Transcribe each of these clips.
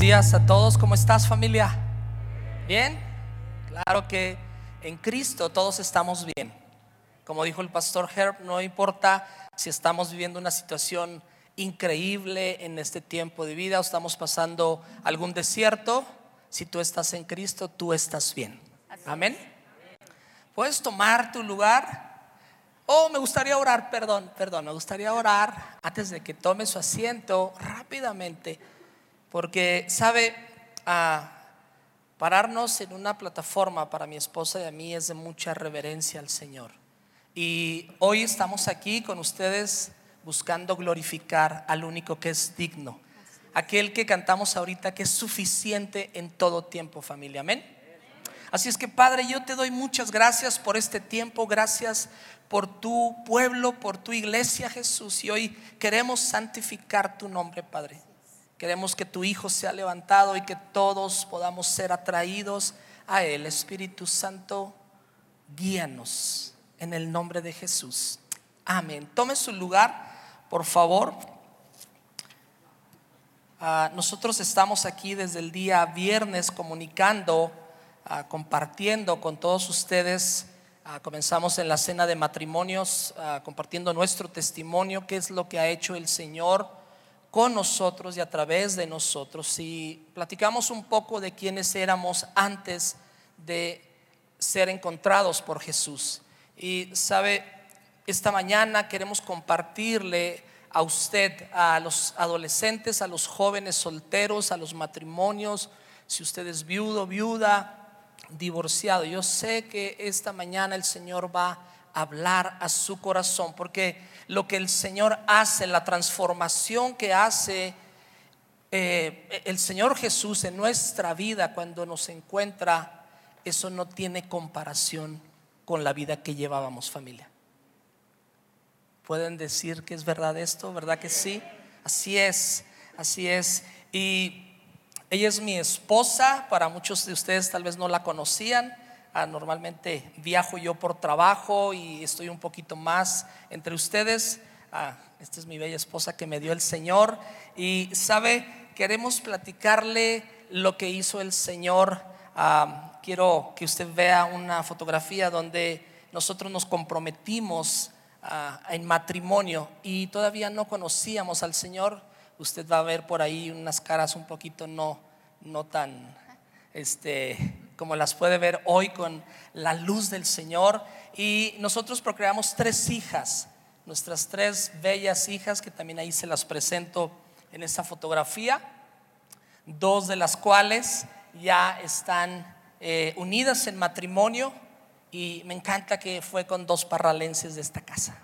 días a todos. ¿Cómo estás familia? ¿Bien? Claro que en Cristo todos estamos bien. Como dijo el pastor Herb, no importa si estamos viviendo una situación increíble en este tiempo de vida o estamos pasando algún desierto, si tú estás en Cristo, tú estás bien. Amén. Puedes tomar tu lugar. Oh, me gustaría orar, perdón, perdón, me gustaría orar antes de que tome su asiento rápidamente porque, ¿sabe? a pararnos en una plataforma para mi esposa y a mí es de mucha reverencia al Señor. Y hoy estamos aquí con ustedes buscando glorificar al único que es digno. Aquel que cantamos ahorita que es suficiente en todo tiempo, familia. Amén. Así es que Padre, yo te doy muchas gracias por este tiempo, gracias por tu pueblo, por tu iglesia, Jesús. Y hoy queremos santificar tu nombre, Padre. Queremos que tu Hijo sea levantado y que todos podamos ser atraídos a Él. Espíritu Santo, guíanos en el nombre de Jesús. Amén. Tome su lugar, por favor. Ah, nosotros estamos aquí desde el día viernes comunicando, ah, compartiendo con todos ustedes. Ah, comenzamos en la cena de matrimonios, compartiendo nuestro testimonio, qué es lo que ha hecho el Señor con nosotros y a través de nosotros. Si platicamos un poco de quiénes éramos antes de ser encontrados por Jesús. Y sabe, esta mañana queremos compartirle a usted, a los adolescentes, a los jóvenes solteros, a los matrimonios, si usted es viudo, viuda, divorciado. Yo sé que esta mañana el Señor va hablar a su corazón, porque lo que el Señor hace, la transformación que hace eh, el Señor Jesús en nuestra vida cuando nos encuentra, eso no tiene comparación con la vida que llevábamos familia. ¿Pueden decir que es verdad esto? ¿Verdad que sí? Así es, así es. Y ella es mi esposa, para muchos de ustedes tal vez no la conocían. Ah, normalmente viajo yo por trabajo y estoy un poquito más entre ustedes. Ah, esta es mi bella esposa que me dio el Señor. Y sabe, queremos platicarle lo que hizo el Señor. Ah, quiero que usted vea una fotografía donde nosotros nos comprometimos en matrimonio y todavía no conocíamos al Señor. Usted va a ver por ahí unas caras un poquito no, no tan, este, como las puede ver hoy con la luz del Señor. Y nosotros procreamos tres hijas, nuestras tres bellas hijas, que también ahí se las presento en esta fotografía, dos de las cuales ya están eh, unidas en matrimonio y me encanta que fue con dos parralenses de esta casa,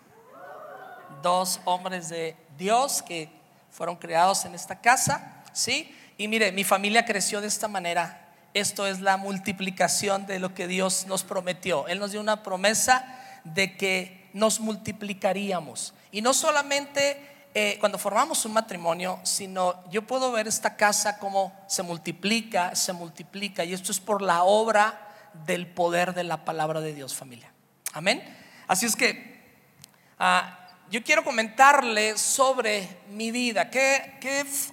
dos hombres de Dios que fueron creados en esta casa, ¿sí? Y mire, mi familia creció de esta manera esto es la multiplicación de lo que Dios nos prometió. Él nos dio una promesa de que nos multiplicaríamos. Y no solamente eh, cuando formamos un matrimonio, sino yo puedo ver esta casa como se multiplica, se multiplica. Y esto es por la obra del poder de la palabra de Dios, familia. Amén. Así es que ah, yo quiero comentarle sobre mi vida. ¿Qué,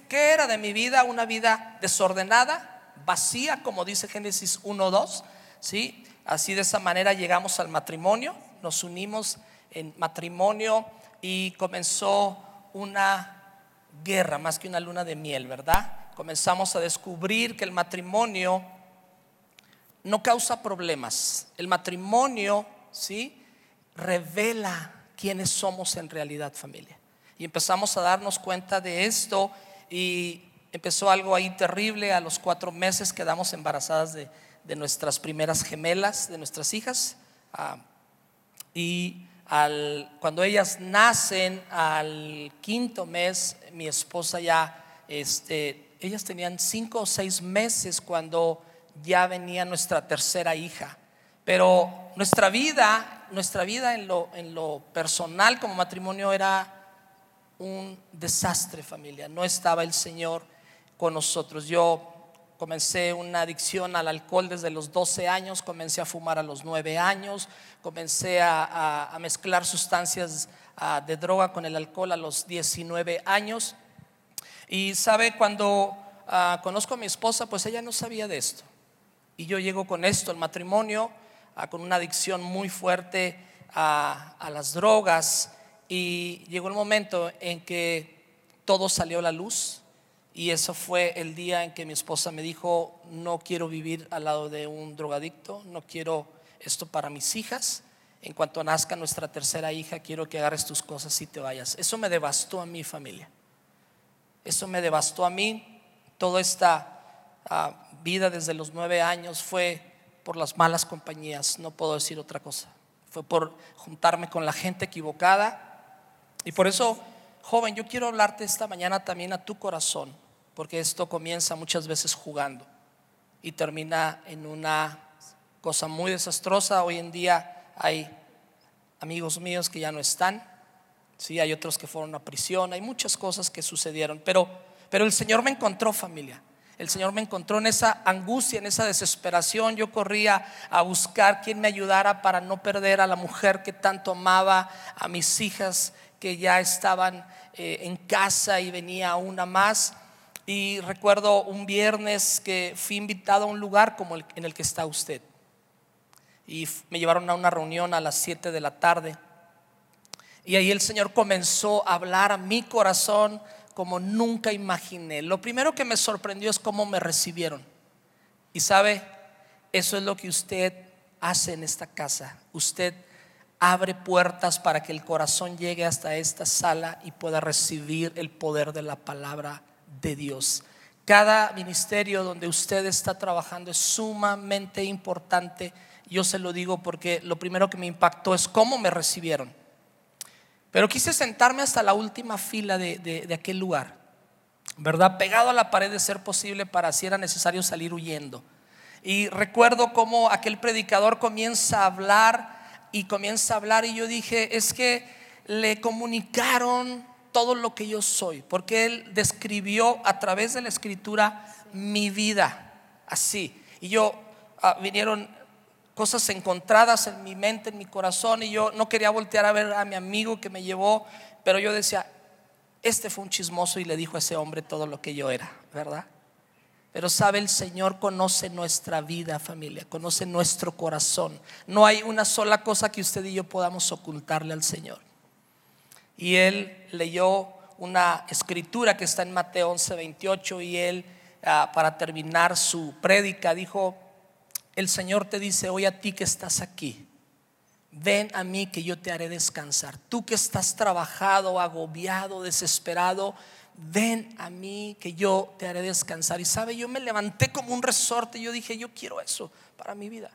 qué era de mi vida? Una vida desordenada vacía, como dice Génesis 1.2, ¿sí? Así de esa manera llegamos al matrimonio, nos unimos en matrimonio y comenzó una guerra, más que una luna de miel, ¿verdad? Comenzamos a descubrir que el matrimonio no causa problemas. El matrimonio, ¿sí? Revela quiénes somos en realidad, familia. Y empezamos a darnos cuenta de esto y empezó algo ahí terrible. A los cuatro meses quedamos embarazadas de, nuestras primeras gemelas, de nuestras hijas. Ah, y al, cuando ellas nacen, al quinto mes, mi esposa ya, este, ellas tenían cinco o seis meses cuando ya venía nuestra tercera hija. Pero nuestra vida, nuestra vida en lo, en lo personal como matrimonio era un desastre familia. No estaba el Señor con nosotros. Yo comencé una adicción al alcohol desde los 12 años, comencé a fumar a los 9 años, comencé a, mezclar sustancias de droga con el alcohol a los 19 años. Y sabe, cuando ah, conozco a mi esposa, pues ella no sabía de esto. Y yo llego con esto, el matrimonio, ah, con una adicción muy fuerte a, a las drogas. Y llegó el momento en que todo salió a la luz. Y eso fue el día en que mi esposa me dijo, no quiero vivir al lado de un drogadicto, no quiero esto para mis hijas. En cuanto nazca nuestra tercera hija, quiero que agarres tus cosas y te vayas. Eso me devastó a mi familia. Eso me devastó a mí. Toda esta ah, vida desde los nueve años fue por las malas compañías, no puedo decir otra cosa. Fue por juntarme con la gente equivocada. Y por eso, joven, yo quiero hablarte esta mañana también a tu corazón porque esto comienza muchas veces jugando y termina en una cosa muy desastrosa. Hoy en día hay amigos míos que ya no están, sí, hay otros que fueron a prisión, hay muchas cosas que sucedieron, pero, pero el Señor me encontró familia. El Señor me encontró en esa angustia, en esa desesperación. Yo corría a buscar quien me ayudara para no perder a la mujer que tanto amaba, a mis hijas que ya estaban eh, en casa y venía una más. Y recuerdo un viernes que fui invitado a un lugar como el, en el que está usted. Y me llevaron a una reunión a las 7 de la tarde. Y ahí el Señor comenzó a hablar a mi corazón como nunca imaginé. Lo primero que me sorprendió es cómo me recibieron. Y sabe, eso es lo que usted hace en esta casa. Usted abre puertas para que el corazón llegue hasta esta sala y pueda recibir el poder de la palabra de Dios. Cada ministerio donde usted está trabajando es sumamente importante. Yo se lo digo porque lo primero que me impactó es cómo me recibieron. Pero quise sentarme hasta la última fila de, aquel lugar, ¿verdad? Pegado a la pared de ser posible para si era necesario salir huyendo. Y recuerdo cómo aquel predicador comienza a hablar y comienza a hablar y yo dije, es que le comunicaron todo lo que yo soy, porque Él describió a través de la escritura mi vida, así. Y yo, ah, vinieron cosas encontradas en mi mente, en mi corazón, y yo no quería voltear a ver a mi amigo que me llevó, pero yo decía, este fue un chismoso y le dijo a ese hombre todo lo que yo era, ¿verdad? Pero sabe, el Señor conoce nuestra vida, familia, conoce nuestro corazón. No hay una sola cosa que usted y yo podamos ocultarle al Señor. Y él leyó una escritura que está en Mateo 11, 28 y él, ah, para terminar su prédica, dijo, el Señor te dice hoy a ti que estás aquí, ven a mí que yo te haré descansar. Tú que estás trabajado, agobiado, desesperado, ven a mí que yo te haré descansar. Y sabe, yo me levanté como un resorte, yo dije, yo quiero eso para mi vida.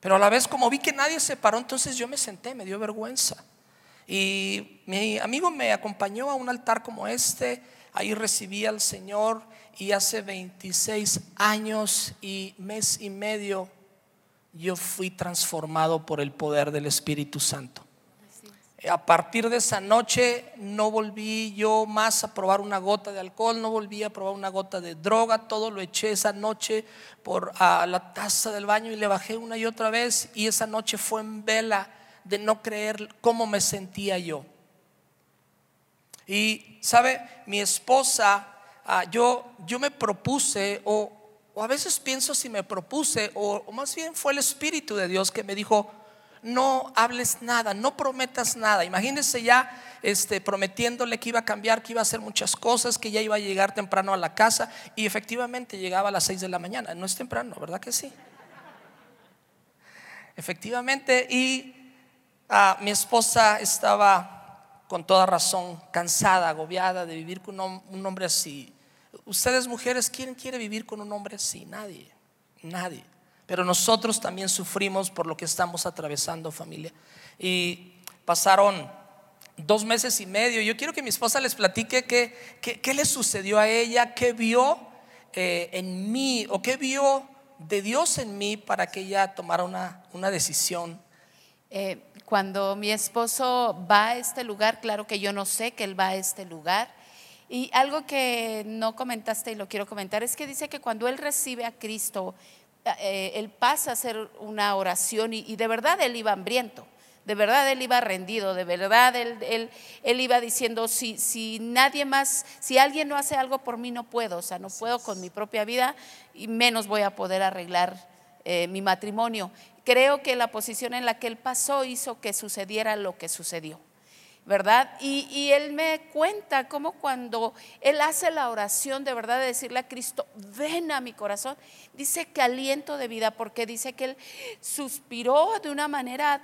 Pero a la vez como vi que nadie se paró, entonces yo me senté, me dio vergüenza. Y mi amigo me acompañó a un altar como este, ahí recibí al Señor y hace 26 años y mes y medio yo fui transformado por el poder del Espíritu Santo. A partir de esa noche no volví yo más a probar una gota de alcohol, no volví a probar una gota de droga, todo lo eché esa noche por a la taza del baño y le bajé una y otra vez y esa noche fue en vela de no creer cómo me sentía yo. Y, ¿sabe? Mi esposa, ah, yo, yo me propuse, o, a veces pienso si me propuse, o, más bien fue el Espíritu de Dios que me dijo, no hables nada, no prometas nada. Imagínense ya este, prometiéndole que iba a cambiar, que iba a hacer muchas cosas, que ya iba a llegar temprano a la casa y efectivamente llegaba a las 6 de la mañana. No es temprano, ¿verdad que sí? Efectivamente, y Ah, mi esposa estaba con toda razón cansada, agobiada de vivir con un, hombre así. Ustedes mujeres, ¿quién quiere vivir con un hombre así? Nadie, nadie. Pero nosotros también sufrimos por lo que estamos atravesando, familia. Y pasaron dos meses y medio. Yo quiero que mi esposa les platique qué, qué, le sucedió a ella, qué vio eh, en mí o qué vio de Dios en mí para que ella tomara una, una decisión. Eh, cuando mi esposo va a este lugar, claro que yo no sé que él va a este lugar. Y algo que no comentaste y lo quiero comentar es que dice que cuando él recibe a Cristo, eh, él pasa a hacer una oración y, de verdad él iba hambriento. De verdad él iba rendido, de verdad él, él, iba diciendo, si, si nadie más, si alguien no hace algo por mí, no puedo, o sea, no puedo con mi propia vida y menos voy a poder arreglar eh, mi matrimonio. Creo que la posición en la que él pasó hizo que sucediera lo que sucedió. ¿verdad? Y, él me cuenta cómo cuando él hace la oración de verdad de decirle a Cristo, ven a mi corazón, dice que aliento de vida, porque dice que él suspiró de una manera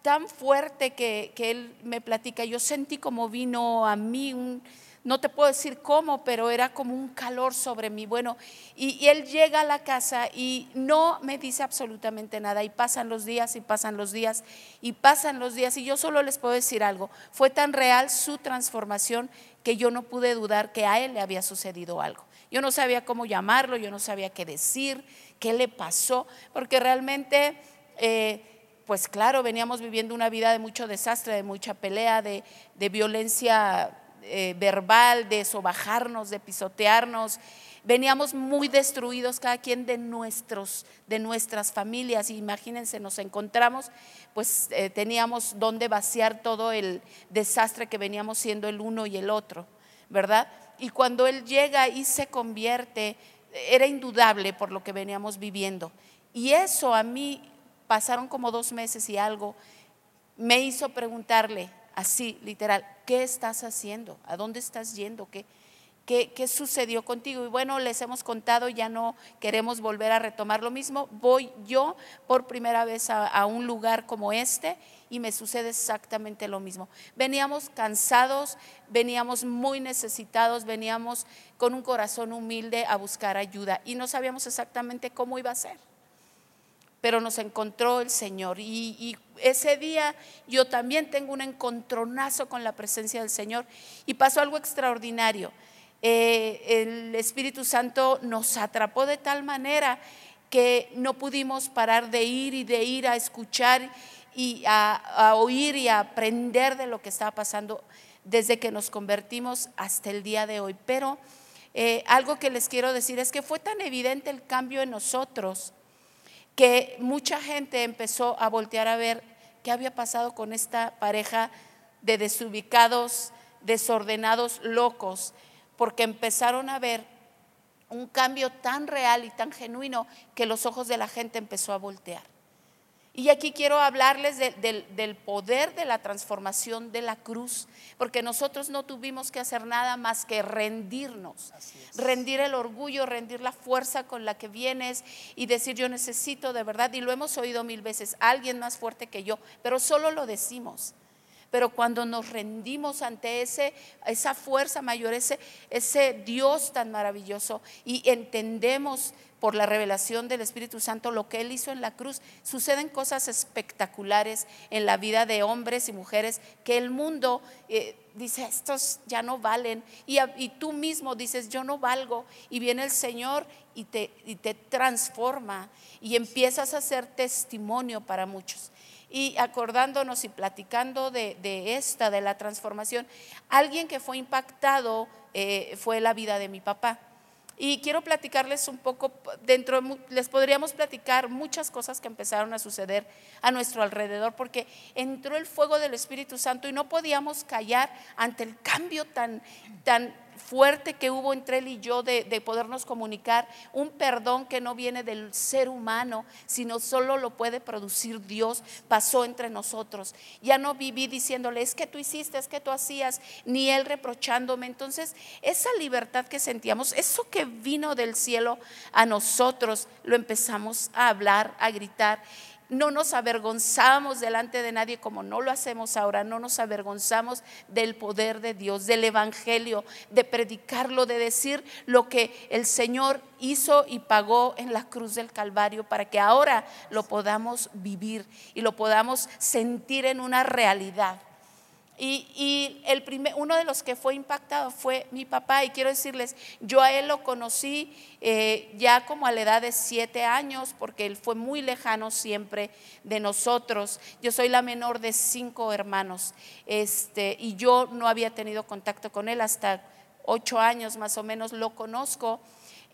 tan fuerte que, que él me platica, yo sentí como vino a mí un no te puedo decir cómo, pero era como un calor sobre mí. Bueno, y, él llega a la casa y no me dice absolutamente nada. Y pasan los días y pasan los días y pasan los días. Y yo solo les puedo decir algo. Fue tan real su transformación que yo no pude dudar que a él le había sucedido algo. Yo no sabía cómo llamarlo, yo no sabía qué decir, qué le pasó, porque realmente... Eh, pues claro, veníamos viviendo una vida de mucho desastre, de mucha pelea, de, de violencia eh, verbal, de sobajarnos, de pisotearnos. Veníamos muy destruidos cada quien de, nuestros, de nuestras familias. Imagínense, nos encontramos, pues eh, teníamos donde vaciar todo el desastre que veníamos siendo el uno y el otro, ¿verdad? Y cuando Él llega y se convierte, era indudable por lo que veníamos viviendo. Y eso a mí pasaron como dos meses y algo, me hizo preguntarle, así, literal, ¿qué estás haciendo? ¿A dónde estás yendo? ¿Qué, qué, sucedió contigo? Y bueno, les hemos contado, ya no queremos volver a retomar lo mismo. Voy yo por primera vez a, un lugar como este y me sucede exactamente lo mismo. Veníamos cansados, veníamos muy necesitados, veníamos con un corazón humilde a buscar ayuda y no sabíamos exactamente cómo iba a ser pero nos encontró el Señor. Y, ese día yo también tengo un encontronazo con la presencia del Señor y pasó algo extraordinario. Eh, el Espíritu Santo nos atrapó de tal manera que no pudimos parar de ir y de ir a escuchar y a, oír y a aprender de lo que estaba pasando desde que nos convertimos hasta el día de hoy. Pero eh, algo que les quiero decir es que fue tan evidente el cambio en nosotros que mucha gente empezó a voltear a ver qué había pasado con esta pareja de desubicados, desordenados, locos, porque empezaron a ver un cambio tan real y tan genuino que los ojos de la gente empezó a voltear. Y aquí quiero hablarles del poder de la transformación de la cruz, porque nosotros no tuvimos que hacer nada más que rendirnos, rendir el orgullo, rendir la fuerza con la que vienes y decir yo necesito de verdad, y lo hemos oído mil veces, alguien más fuerte que yo, pero solo lo decimos. Pero cuando nos rendimos ante ese, esa fuerza mayor, ese, ese Dios tan maravilloso y entendemos por la revelación del Espíritu Santo lo que Él hizo en la cruz. Suceden cosas espectaculares en la vida de hombres y mujeres que el mundo eh, dice, estos ya no valen. Y, tú mismo dices, yo no valgo. Y viene el Señor y te, y te transforma y empiezas a ser testimonio para muchos. Y acordándonos y platicando de, esta, de la transformación, alguien que fue impactado eh, fue la vida de mi papá. Y quiero platicarles un poco, dentro, les podríamos platicar muchas cosas que empezaron a suceder a nuestro alrededor, porque entró el fuego del Espíritu Santo y no podíamos callar ante el cambio tan, tan fuerte que hubo entre él y yo de, podernos comunicar, un perdón que no viene del ser humano, sino solo lo puede producir Dios, pasó entre nosotros. Ya no viví diciéndole, es que tú hiciste, es que tú hacías, ni él reprochándome. Entonces, esa libertad que sentíamos, eso que vino del cielo a nosotros, lo empezamos a hablar, a gritar no nos avergonzamos delante de nadie como no lo hacemos ahora, no nos avergonzamos del poder de Dios, del Evangelio, de predicarlo, de decir lo que el Señor hizo y pagó en la cruz del Calvario para que ahora lo podamos vivir y lo podamos sentir en una realidad. Y, el primer, uno de los que fue impactado fue mi papá. Y quiero decirles, yo a él lo conocí eh, ya como a la edad de siete años, porque él fue muy lejano siempre de nosotros. Yo soy la menor de cinco hermanos. Este, y yo no había tenido contacto con él hasta ocho años más o menos lo conozco.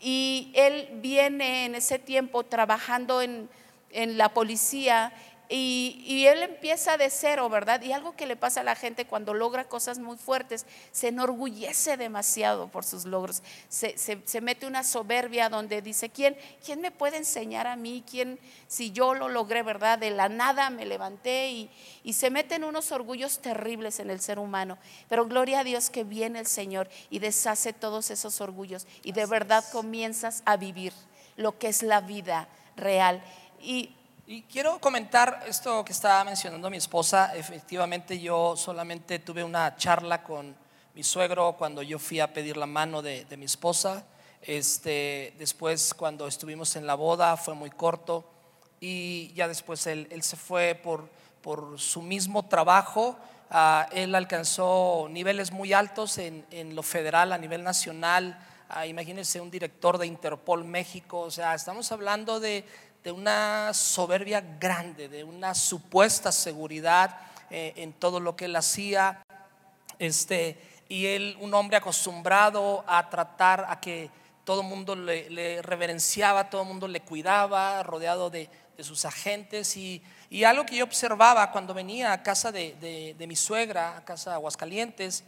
Y él viene en ese tiempo trabajando en, en la policía Y, y, él empieza de cero, ¿verdad? Y algo que le pasa a la gente cuando logra cosas muy fuertes, se enorgullece demasiado por sus logros. Se, se, se, mete una soberbia donde dice, ¿quién, ¿quién me puede enseñar a mí? ¿Quién, si yo lo logré, ¿verdad? De la nada me levanté y, y se meten unos orgullos terribles en el ser humano. Pero gloria a Dios que viene el Señor y deshace todos esos orgullos y de verdad comienzas a vivir lo que es la vida real. Y y quiero comentar esto que estaba mencionando mi esposa. Efectivamente, yo solamente tuve una charla con mi suegro cuando yo fui a pedir la mano de, mi esposa. Este, después, cuando estuvimos en la boda, fue muy corto. Y ya después él, se fue por, por, su mismo trabajo. Ah, él alcanzó niveles muy altos en, en lo federal, a nivel nacional. Ah, imagínense un director de Interpol México. O sea, estamos hablando de de una soberbia grande, de una supuesta seguridad eh, en todo lo que él hacía. Este, y él, un hombre acostumbrado a tratar a que todo el mundo le, reverenciaba, todo el mundo le cuidaba, rodeado de, sus agentes. Y, algo que yo observaba cuando venía a casa de, de mi suegra, a casa de Aguascalientes,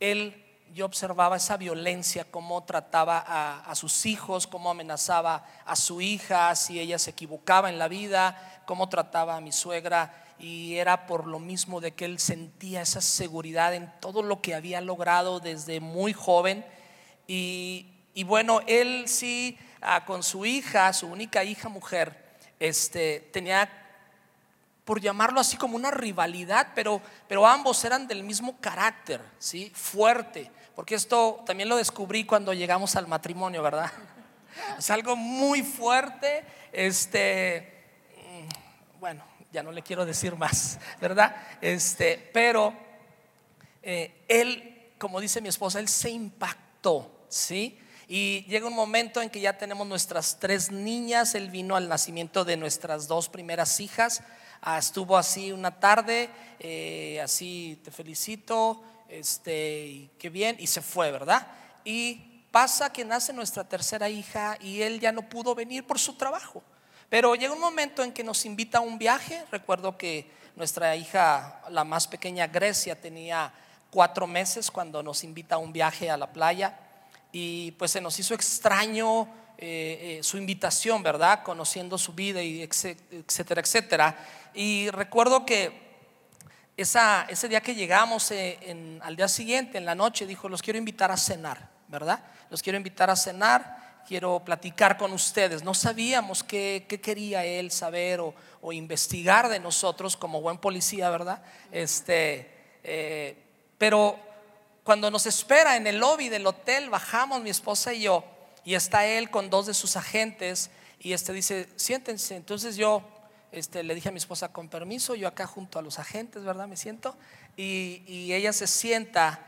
él yo observaba esa violencia, cómo trataba a, sus hijos, cómo amenazaba a su hija si ella se equivocaba en la vida, cómo trataba a mi suegra. Y era por lo mismo de que él sentía esa seguridad en todo lo que había logrado desde muy joven. Y, bueno, él sí, ah, con su hija, su única hija mujer, este, tenía por llamarlo así como una rivalidad, pero, pero ambos eran del mismo carácter, ¿sí? fuerte, porque esto también lo descubrí cuando llegamos al matrimonio, ¿verdad? Es algo muy fuerte, este, mm, bueno, ya no le quiero decir más, ¿verdad? Este, pero eh, él, como dice mi esposa, él se impactó, ¿sí? Y llega un momento en que ya tenemos nuestras tres niñas, él vino al nacimiento de nuestras dos primeras hijas, Ah, estuvo así una tarde, eh, así te felicito, este, qué bien, y se fue, ¿verdad? Y pasa que nace nuestra tercera hija y él ya no pudo venir por su trabajo. Pero llega un momento en que nos invita a un viaje. Recuerdo que nuestra hija, la más pequeña Grecia, tenía cuatro meses cuando nos invita a un viaje a la playa. Y pues se nos hizo extraño eh, eh, su invitación, ¿verdad? Conociendo su vida y etcétera, etcétera. Y recuerdo que esa, ese día que llegamos, eh, al día siguiente, en la noche, dijo, los quiero invitar a cenar, ¿verdad? Los quiero invitar a cenar, quiero platicar con ustedes. No sabíamos qué, quería él saber o, investigar de nosotros como buen policía, ¿verdad? Este, eh, pero cuando nos espera en el lobby del hotel, bajamos mi esposa y yo, y está él con dos de sus agentes, y este dice, siéntense. Entonces yo este, le dije a mi esposa, con permiso, yo acá junto a los agentes, ¿verdad? Me siento. Y, ella se sienta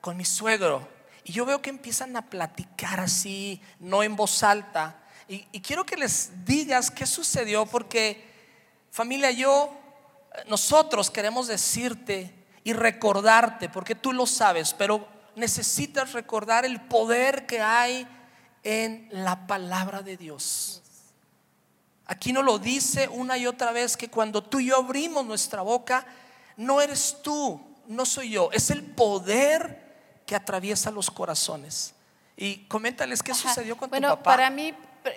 con mi suegro. Y yo veo que empiezan a platicar así, no en voz alta. Y, quiero que les digas qué sucedió, porque familia, yo, nosotros queremos decirte y recordarte, porque tú lo sabes, pero necesitas recordar el poder que hay en la palabra de Dios. Aquí no lo dice una y otra vez que cuando tú y yo abrimos nuestra boca, no eres tú, no soy yo, es el poder que atraviesa los corazones. Y coméntales qué sucedió con tu papá. Para mí,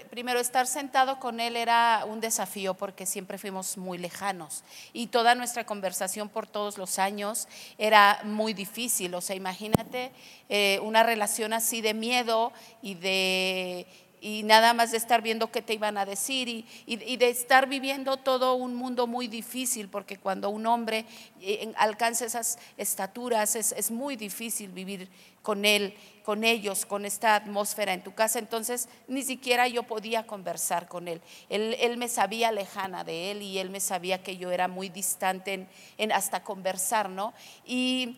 primero estar sentado con él era un desafío porque siempre fuimos muy lejanos y toda nuestra conversación por todos los años era muy difícil. O sea, imagínate eh, una relación así de miedo y de y nada más de estar viendo qué te iban a decir y, y, de estar viviendo todo un mundo muy difícil, porque cuando un hombre eh, alcanza esas estaturas es, es, muy difícil vivir con él, con ellos, con esta atmósfera en tu casa. Entonces ni siquiera yo podía conversar con él. Él, él me sabía lejana de él y él me sabía que yo era muy distante en, en hasta conversar, ¿no? Y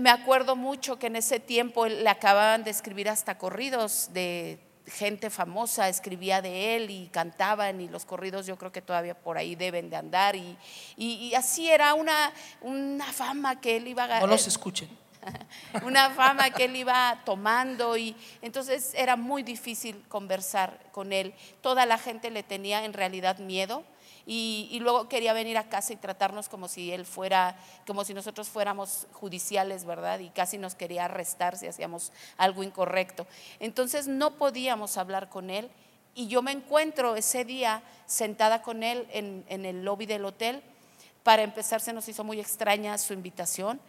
me acuerdo mucho que en ese tiempo le acababan de escribir hasta corridos de gente famosa, escribía de él y cantaban y los corridos yo creo que todavía por ahí deben de andar y, y, así era una, una fama que él iba a... No los escuchen. una fama que él iba tomando y entonces era muy difícil conversar con él. Toda la gente le tenía en realidad miedo y, luego quería venir a casa y tratarnos como si él fuera, como si nosotros fuéramos judiciales, ¿verdad? Y casi nos quería arrestar si hacíamos algo incorrecto. Entonces no podíamos hablar con él y yo me encuentro ese día sentada con él en el lobby del hotel. Para empezar se nos hizo muy extraña su invitación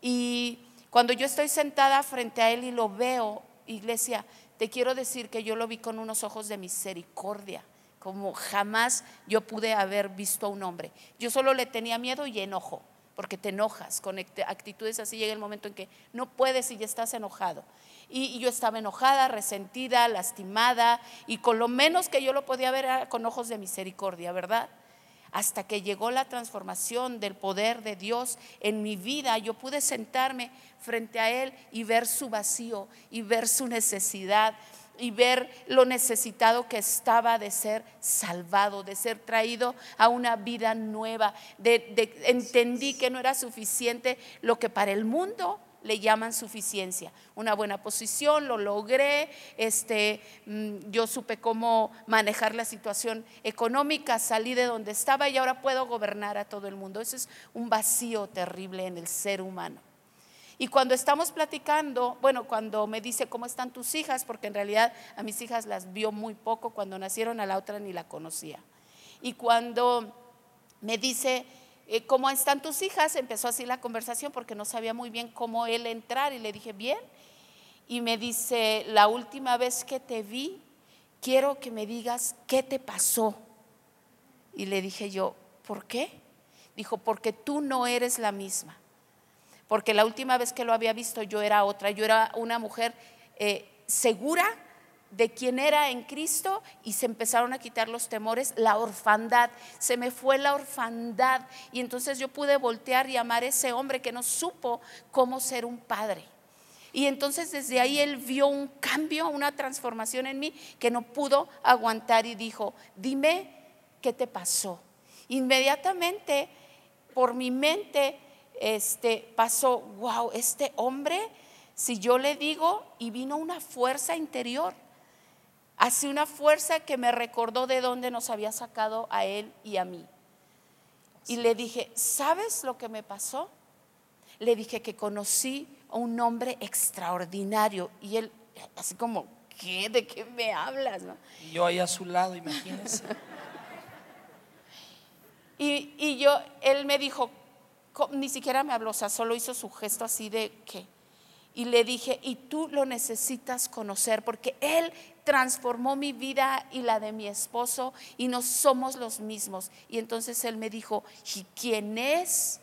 y cuando yo estoy sentada frente a él y lo veo, iglesia, te quiero decir que yo lo vi con unos ojos de misericordia como jamás yo pude haber visto a un hombre. Yo solo le tenía miedo y enojo, porque te enojas con actitudes así, llega el momento en que no puedes y ya estás enojado. Y, yo estaba enojada, resentida, lastimada, y con lo menos que yo lo podía ver era con ojos de misericordia, ¿verdad? Hasta que llegó la transformación del poder de Dios en mi vida, yo pude sentarme frente a Él y ver su vacío y ver su necesidad y ver lo necesitado que estaba de ser salvado, de ser traído a una vida nueva. De, entendí que no era suficiente lo que para el mundo le llaman suficiencia. Una buena posición, lo logré, este, mm, yo supe cómo manejar la situación económica, salí de donde estaba y ahora puedo gobernar a todo el mundo. Eso es un vacío terrible en el ser humano. Y cuando estamos platicando, bueno, cuando me dice cómo están tus hijas, porque en realidad a mis hijas las vio muy poco, cuando nacieron a la otra ni la conocía. Y cuando me dice, eh, ¿cómo están tus hijas? Empezó así la conversación porque no sabía muy bien cómo él entrar y le dije, bien. Y me dice, la última vez que te vi, quiero que me digas qué te pasó. Y le dije yo, ¿por qué? Dijo, porque tú no eres la misma porque la última vez que lo había visto yo era otra, yo era una mujer eh, segura de quién era en Cristo y se empezaron a quitar los temores, la orfandad, se me fue la orfandad y entonces yo pude voltear y amar a ese hombre que no supo cómo ser un padre. Y entonces desde ahí él vio un cambio, una transformación en mí que no pudo aguantar y dijo, dime qué te pasó. Inmediatamente por mi mente este, pasó, wow, este hombre, si yo le digo, y vino una fuerza interior, así una fuerza que me recordó de dónde nos había sacado a él y a mí. Y le dije, ¿sabes lo que me pasó? Le dije que conocí a un hombre extraordinario y él, así como, ¿qué? ¿De qué me hablas? yo ahí a su lado, imagínense. y, y yo, él me dijo, ni siquiera me habló, o sea, solo hizo su gesto así de que. Y le dije, y tú lo necesitas conocer porque Él transformó mi vida y la de mi esposo y no somos los mismos. Y entonces Él me dijo, ¿y quién es?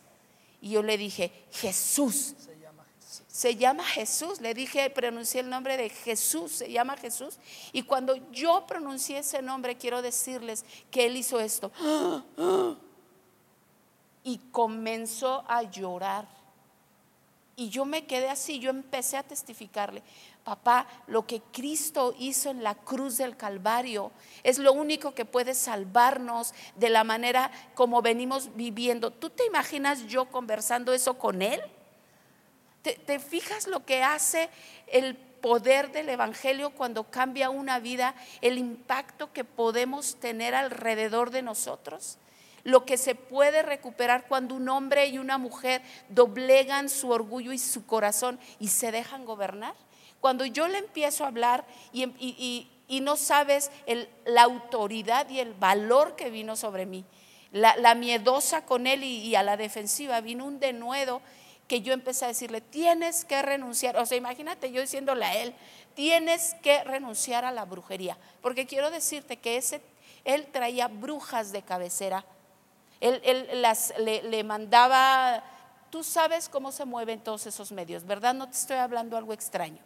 Y yo le dije, Jesús. Se llama Jesús. Se llama Jesús. Le dije, pronuncié el nombre de Jesús, se llama Jesús. Y cuando yo pronuncié ese nombre, quiero decirles que Él hizo esto. ¡Ah! ¡Ah! Comenzó a llorar. Y yo me quedé así, yo empecé a testificarle, papá, lo que Cristo hizo en la cruz del Calvario es lo único que puede salvarnos de la manera como venimos viviendo. ¿Tú te imaginas yo conversando eso con él? ¿Te, te fijas lo que hace el poder del Evangelio cuando cambia una vida, el impacto que podemos tener alrededor de nosotros? Lo que se puede recuperar cuando un hombre y una mujer doblegan su orgullo y su corazón y se dejan gobernar. Cuando yo le empiezo a hablar y, no sabes la autoridad y el valor que vino sobre mí, la, miedosa con él y, y, a la defensiva, vino un denuedo que yo empecé a decirle, tienes que renunciar, o sea, imagínate yo diciéndole a él, tienes que renunciar a la brujería, porque quiero decirte que ese, él traía brujas de cabecera él, las, le, mandaba, tú sabes cómo se mueven todos esos medios, ¿verdad? No te estoy hablando algo extraño.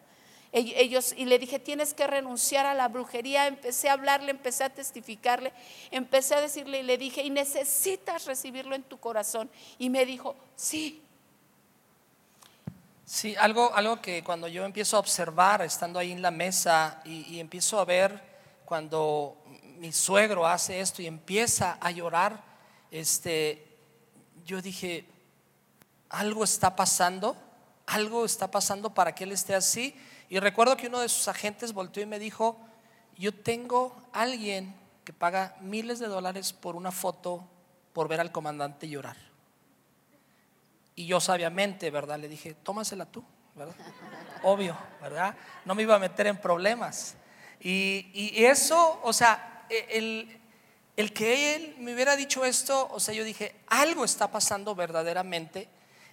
Ellos, y le dije, tienes que renunciar a la brujería. Empecé a hablarle, empecé a testificarle, empecé a decirle y le dije, y necesitas recibirlo en tu corazón. Y me dijo, sí. Sí, algo, algo que cuando yo empiezo a observar, estando ahí en la mesa, y empiezo a ver cuando mi suegro hace esto y empieza a llorar, este, yo dije, algo está pasando, algo está pasando para que él esté así. Y recuerdo que uno de sus agentes volteó y me dijo, yo tengo alguien que paga miles de dólares por una foto, por ver al comandante llorar. Y yo sabiamente, ¿verdad? Le dije, tómasela tú, ¿verdad? Obvio, ¿verdad? No me iba a meter en problemas. Y, y eso, o sea, e, el, el que él me hubiera dicho esto, o sea, yo dije, algo está pasando verdaderamente.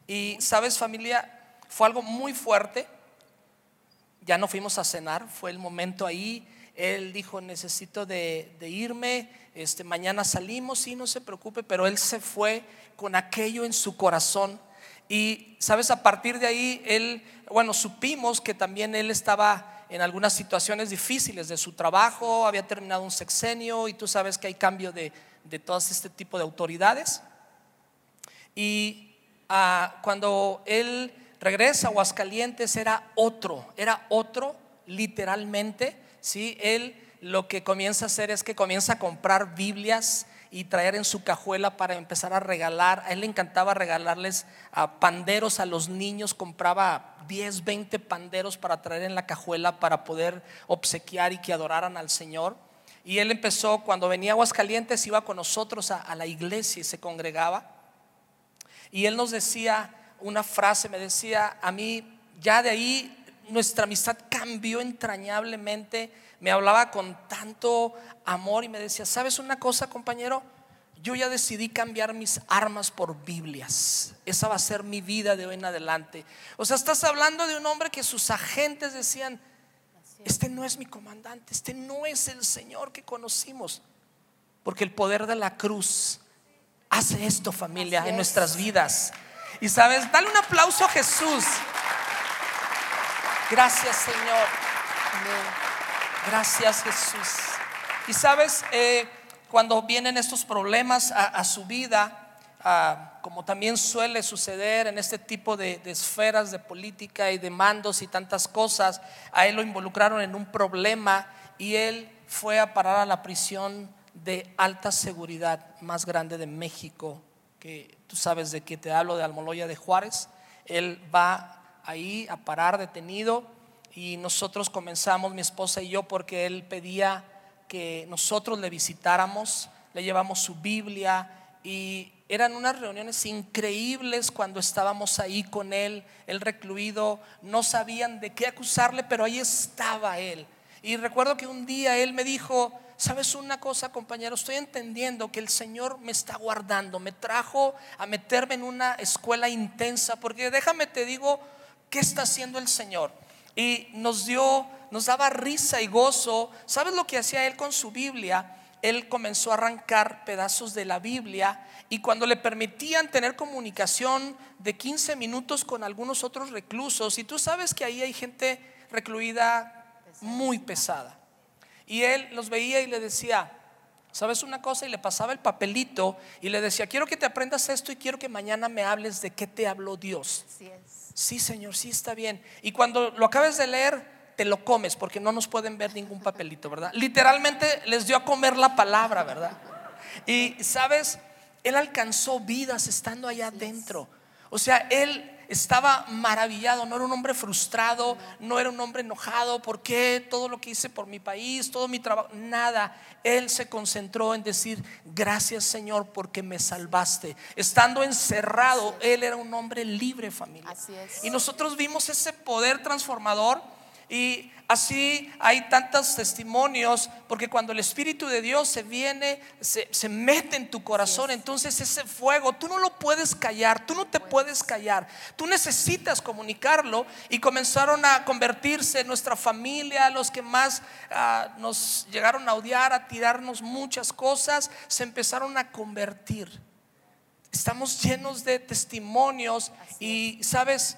Y, ¿sabes, familia? Fue algo muy fuerte. Ya no fuimos a cenar, fue el momento ahí. Él dijo, necesito de, irme, este, mañana salimos, sí, no se preocupe, pero él se fue con aquello en su corazón. Y, ¿sabes? A partir de ahí, él, bueno, supimos que también él estaba en algunas situaciones difíciles de su trabajo, había terminado un sexenio y tú sabes que hay cambio de, de todo este tipo de autoridades. Y ah, cuando él regresa a Aguascalientes era otro, era otro literalmente, ¿sí? Él lo que comienza a hacer es que comienza a comprar Biblias y traer en su cajuela para empezar a regalar. A él le encantaba regalarles a panderos a los niños, compraba 10, 20 panderos para traer en la cajuela para poder obsequiar y que adoraran al Señor. Y él empezó, cuando venía Aguascalientes, iba con nosotros a, a la iglesia y se congregaba. Y él nos decía una frase, me decía, a mí ya de ahí nuestra amistad cambió entrañablemente me hablaba con tanto amor y me decía, ¿sabes una cosa, compañero? Yo ya decidí cambiar mis armas por Biblias. Esa va a ser mi vida de hoy en adelante. O sea, estás hablando de un hombre que sus agentes decían, este no es mi comandante, este no es el Señor que conocimos. Porque el poder de la cruz hace esto, familia, en nuestras vidas. Y sabes, dale un aplauso a Jesús. Gracias, Señor. Gracias Jesús. Y sabes, eh, cuando vienen estos problemas a, su vida, como también suele suceder en este tipo de, esferas de política y de mandos y tantas cosas, a él lo involucraron en un problema y él fue a parar a la prisión de alta seguridad más grande de México, que tú sabes de que te hablo de Almoloya de Juárez. Él va ahí a parar detenido y nosotros comenzamos, mi esposa y yo, porque él pedía que nosotros le visitáramos, le llevamos su Biblia y eran unas reuniones increíbles cuando estábamos ahí con él, él recluido, no sabían de qué acusarle, pero ahí estaba él. Y recuerdo que un día él me dijo, ¿sabes una cosa, compañero? Estoy entendiendo que el Señor me está guardando, me trajo a meterme en una escuela intensa, porque déjame te digo, ¿qué está haciendo el Señor? Y nos dio, nos daba risa y gozo. ¿Sabes lo que hacía él con su Biblia? Él comenzó a arrancar pedazos de la Biblia y cuando le permitían tener comunicación de 15 minutos con algunos otros reclusos, y tú sabes que ahí hay gente recluida muy pesada. Y él los veía y le decía, ¿sabes una cosa? Y le pasaba el papelito y le decía, quiero que te aprendas esto y quiero que mañana me hables de qué te habló Dios. Sí, Señor, sí está bien. Y cuando lo acabes de leer, te lo comes porque no nos pueden ver ningún papelito, ¿verdad? Literalmente les dio a comer la palabra, ¿verdad? Y sabes, él alcanzó vidas estando allá adentro. O sea, él estaba maravillado, no era un hombre frustrado, no era un hombre enojado, ¿por qué todo lo que hice por mi país, todo mi trabajo? Nada, él se concentró en decir, gracias Señor porque me salvaste. Estando encerrado, él era un hombre libre familia. Y nosotros vimos ese poder transformador y así hay tantos testimonios, porque cuando el Espíritu de Dios se viene, se, mete en tu corazón, entonces ese fuego, tú no lo puedes callar, tú no te puedes. callar, tú necesitas comunicarlo. Y comenzaron a convertirse en nuestra familia, los que más ah, nos llegaron a odiar, a tirarnos muchas cosas, se empezaron a convertir. Estamos llenos de testimonios y, ¿sabes?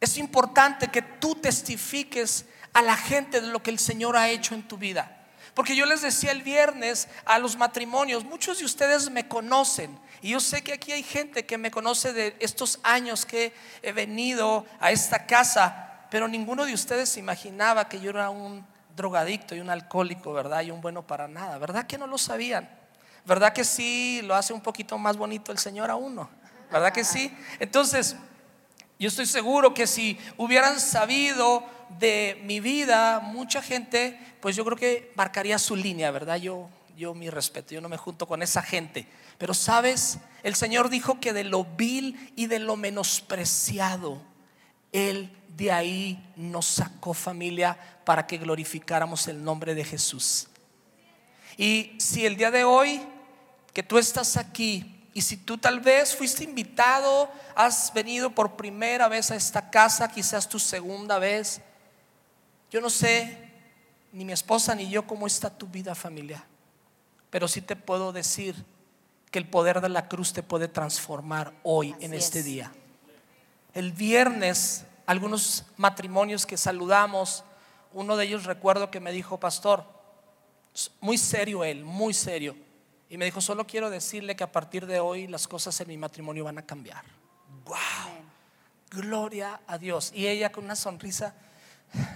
Es importante que tú testifiques a la gente de lo que el Señor ha hecho en tu vida. Porque yo les decía el viernes a los matrimonios, muchos de ustedes me conocen. Y yo sé que aquí hay gente que me conoce de estos años que he venido a esta casa, pero ninguno de ustedes imaginaba que yo era un drogadicto y un alcohólico, ¿verdad? Y un bueno para nada. ¿Verdad que no lo sabían? ¿Verdad que sí lo hace un poquito más bonito el Señor a uno? ¿Verdad que sí? Entonces, yo estoy seguro que si hubieran sabido de mi vida, mucha gente, pues yo creo que marcaría su línea, ¿verdad? Yo yo mi respeto, yo no me junto con esa gente. Pero sabes, el Señor dijo que de lo vil y de lo menospreciado, Él de ahí nos sacó familia para que glorificáramos el nombre de Jesús. Y si el día de hoy que tú estás aquí y si tú tal vez fuiste invitado, has venido por primera vez a esta casa, quizás tu segunda vez, yo no sé, ni mi esposa ni yo, cómo está tu vida familiar. Pero sí te puedo decir que el poder de la cruz te puede transformar hoy en este día. El viernes, algunos matrimonios que saludamos, uno de ellos recuerdo que me dijo, pastor, muy serio él, muy serio. Y me dijo, solo quiero decirle que a partir de hoy las cosas en mi matrimonio van a cambiar. ¡Wow! Gloria a Dios. Y ella con una sonrisa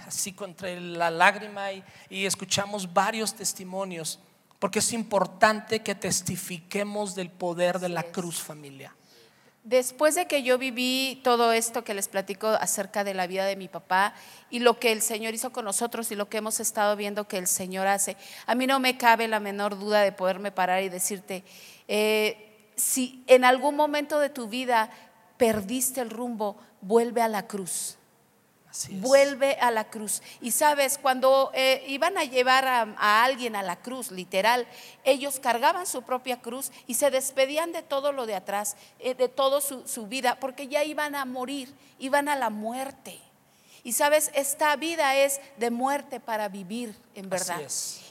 así contra la lágrima y, y escuchamos varios testimonios, porque es importante que testifiquemos del poder de la cruz familia. Después de que yo viví todo esto que les platico acerca de la vida de mi papá y lo que el Señor hizo con nosotros y lo que hemos estado viendo que el Señor hace, a mí no me cabe la menor duda de poderme parar y decirte, eh, si en algún momento de tu vida perdiste el rumbo, vuelve a la cruz. Vuelve a la cruz. Y sabes, cuando eh, iban a llevar a, alguien a la cruz, literal, ellos cargaban su propia cruz y se despedían de todo lo de atrás, eh, de toda su, vida, porque ya iban a morir, iban a la muerte. Y sabes, esta vida es de muerte para vivir, en verdad.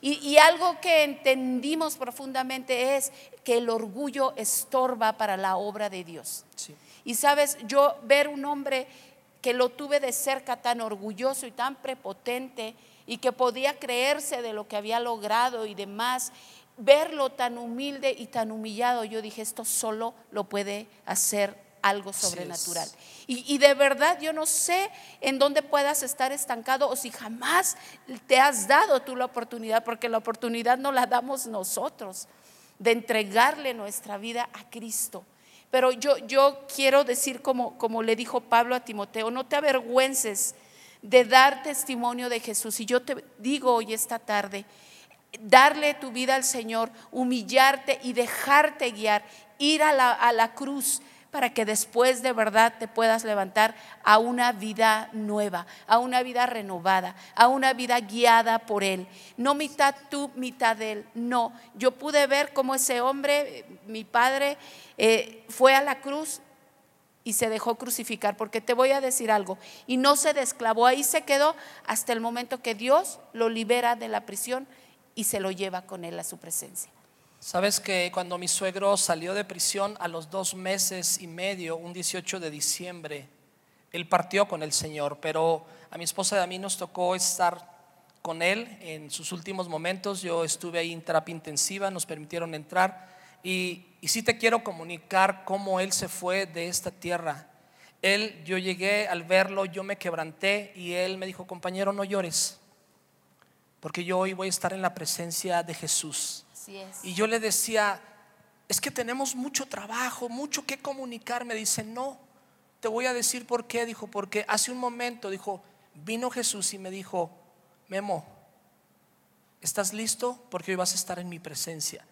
Y, y, algo que entendimos profundamente es que el orgullo estorba para la obra de Dios. Y sabes, yo ver un hombre que lo tuve de cerca tan orgulloso y tan prepotente y que podía creerse de lo que había logrado y demás, verlo tan humilde y tan humillado, yo dije, esto solo lo puede hacer algo sobrenatural. Y, de verdad yo no sé en dónde puedas estar estancado o si jamás te has dado tú la oportunidad, porque la oportunidad no la damos nosotros, de entregarle nuestra vida a Cristo. Pero yo, yo quiero decir, como, como le dijo Pablo a Timoteo, no te avergüences de dar testimonio de Jesús. Y yo te digo hoy esta tarde, darle tu vida al Señor, humillarte y dejarte guiar, ir a la, a la cruz, para que después de verdad te puedas levantar a una vida nueva, a una vida renovada, a una vida guiada por Él. No mitad tú, mitad Él. No, yo pude ver cómo ese hombre, mi padre, eh, fue a la cruz y se dejó crucificar, porque te voy a decir algo, y no se desclavó, ahí se quedó hasta el momento que Dios lo libera de la prisión y se lo lleva con Él a su presencia. Sabes que cuando mi suegro salió de prisión a los dos meses y medio, un 18 de diciembre, él partió con el Señor, pero a mi esposa y a mí nos tocó estar con él en sus últimos momentos. Yo estuve ahí en terapia intensiva, nos permitieron entrar y, y sí te quiero comunicar cómo él se fue de esta tierra. Él, yo llegué al verlo, yo me quebranté y él me dijo, compañero, no llores, porque yo hoy voy a estar en la presencia de Jesús. Y yo le decía, es que tenemos mucho trabajo, mucho que comunicar. Me dice, no, te voy a decir por qué. Dijo, porque hace un momento, dijo, vino Jesús y me dijo, Memo, ¿estás listo? Porque hoy vas a estar en mi presencia.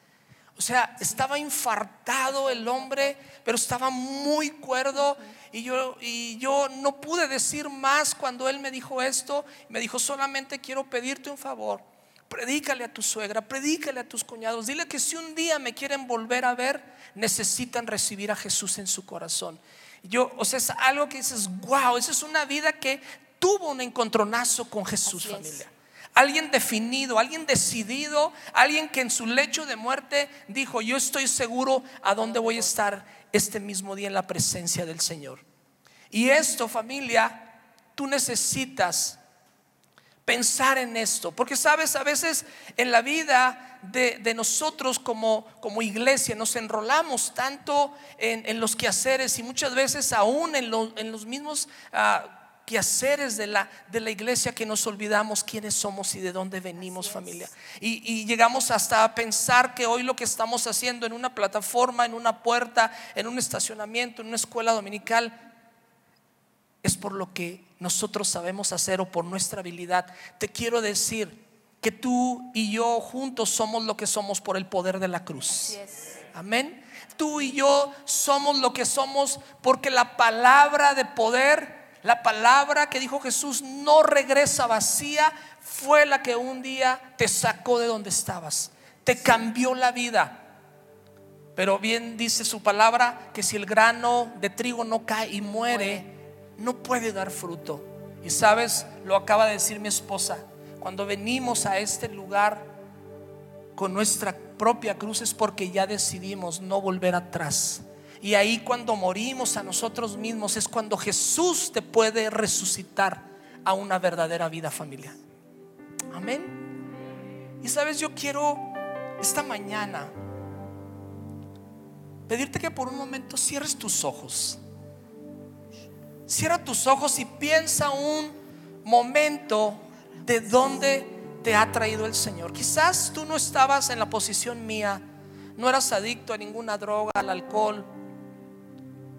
O sea, estaba infartado el hombre, pero estaba muy cuerdo. Y yo, y yo no pude decir más cuando él me dijo esto. Me dijo, solamente quiero pedirte un favor Predícale a tu suegra, predícale a tus cuñados. Dile que si un día me quieren volver a ver, necesitan recibir a Jesús en su corazón. Yo, o sea, es algo que dices, wow, esa es una vida que tuvo un encontronazo con Jesús, familia. Alguien definido, alguien decidido, alguien que en su lecho de muerte dijo, yo estoy seguro a dónde voy a estar este mismo día en la presencia del Señor. Y esto, familia, tú necesitas pensar en esto. Porque sabes, a veces en la vida de, nosotros como, como, iglesia nos enrolamos tanto en, los quehaceres y muchas veces aún en, en los mismos ah, quehaceres de la, de la iglesia que nos olvidamos quiénes somos y de dónde venimos familia. Y, y llegamos hasta a pensar que hoy lo que estamos haciendo en una plataforma, en una puerta, en un estacionamiento, en una escuela dominical, es por lo que nosotros sabemos hacer o por nuestra habilidad. Te quiero decir que tú y yo juntos somos lo que somos por el poder de la cruz. Amén. Tú y yo somos lo que somos porque la palabra de poder, la palabra que dijo Jesús no regresa vacía, fue la que un día te sacó de donde estabas, te cambió la vida. Pero bien dice su palabra que si el grano de trigo no cae y muere, no puede dar fruto. Y sabes, lo acaba de decir mi esposa, cuando venimos a este lugar con nuestra propia cruz es porque ya decidimos no volver atrás. Y ahí cuando morimos a nosotros mismos es cuando Jesús te puede resucitar a una verdadera vida familiar. Amén. Y sabes, yo quiero esta mañana pedirte que por un momento cierres tus ojos. Cierra tus ojos y piensa un momento de dónde te ha traído el Señor. Quizás tú no estabas en la posición mía, no eras adicto a ninguna droga, al alcohol,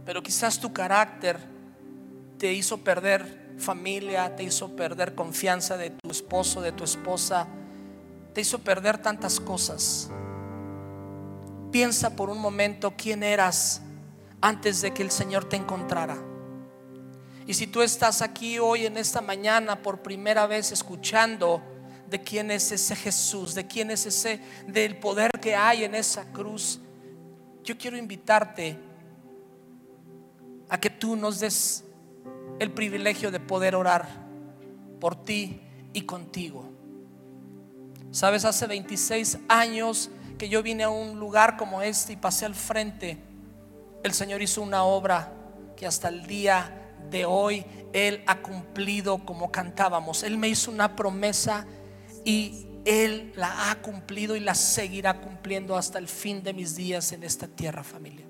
pero quizás tu carácter te hizo perder familia, te hizo perder confianza de tu esposo, de tu esposa, te hizo perder tantas cosas. Piensa por un momento quién eras antes de que el Señor te encontrara. Y si tú estás aquí hoy en esta mañana por primera vez escuchando de quién es ese Jesús, de quién es ese, del poder que hay en esa cruz, yo quiero invitarte a que tú nos des el privilegio de poder orar por ti y contigo. Sabes, hace 26 años que yo vine a un lugar como este y pasé al frente, el Señor hizo una obra que hasta el día de hoy Él ha cumplido como cantábamos. Él me hizo una promesa y Él la ha cumplido y la seguirá cumpliendo hasta el fin de mis días en esta tierra familia.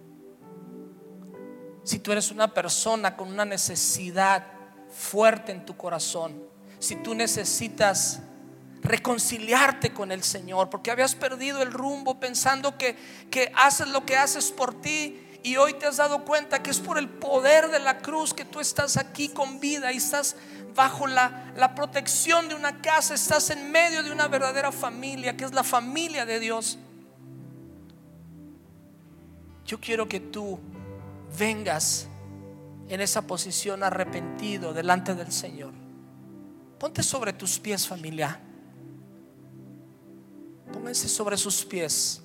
Si tú eres una persona con una necesidad fuerte en tu corazón, si tú necesitas reconciliarte con el Señor, porque habías perdido el rumbo pensando que, que haces lo que haces por ti y hoy te has dado cuenta que es por el poder de la cruz que tú estás aquí con vida y estás bajo la, la, protección de una casa, estás en medio de una verdadera familia, que es la familia de Dios. Yo quiero que tú vengas en esa posición arrepentido delante del Señor. Ponte sobre tus pies familia. Pónganse sobre sus pies.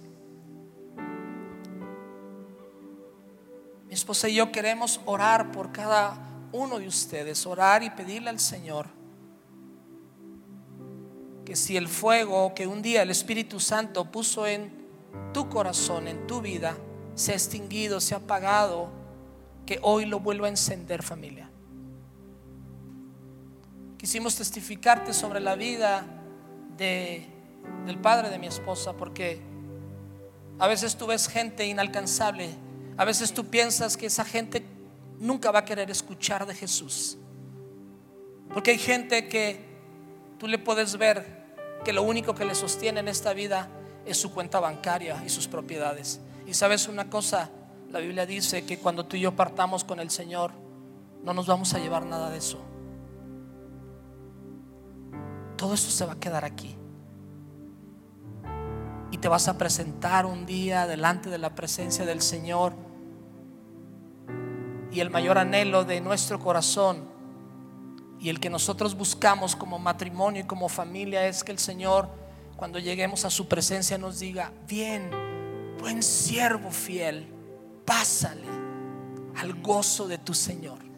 Mi esposa y yo queremos orar por cada uno de ustedes, orar y pedirle al Señor que si el fuego que un día el Espíritu Santo puso en tu corazón, en tu vida, se ha extinguido, se ha apagado, que hoy lo vuelva a encender familia. Quisimos testificarte sobre la vida de, del padre de mi esposa porque a veces tú ves gente inalcanzable, a veces tú piensas que esa gente nunca va a querer escuchar de Jesús. Porque hay gente que tú le puedes ver que lo único que le sostiene en esta vida es su cuenta bancaria y sus propiedades. Y sabes una cosa, la Biblia dice que cuando tú y yo partamos con el Señor, no nos vamos a llevar nada de eso. Todo eso se va a quedar aquí. Y te vas a presentar un día delante de la presencia del Señor. Y el mayor anhelo de nuestro corazón y el que nosotros buscamos como matrimonio y como familia es que el Señor, cuando lleguemos a su presencia, nos diga, bien, buen siervo fiel, pásale al gozo de tu Señor.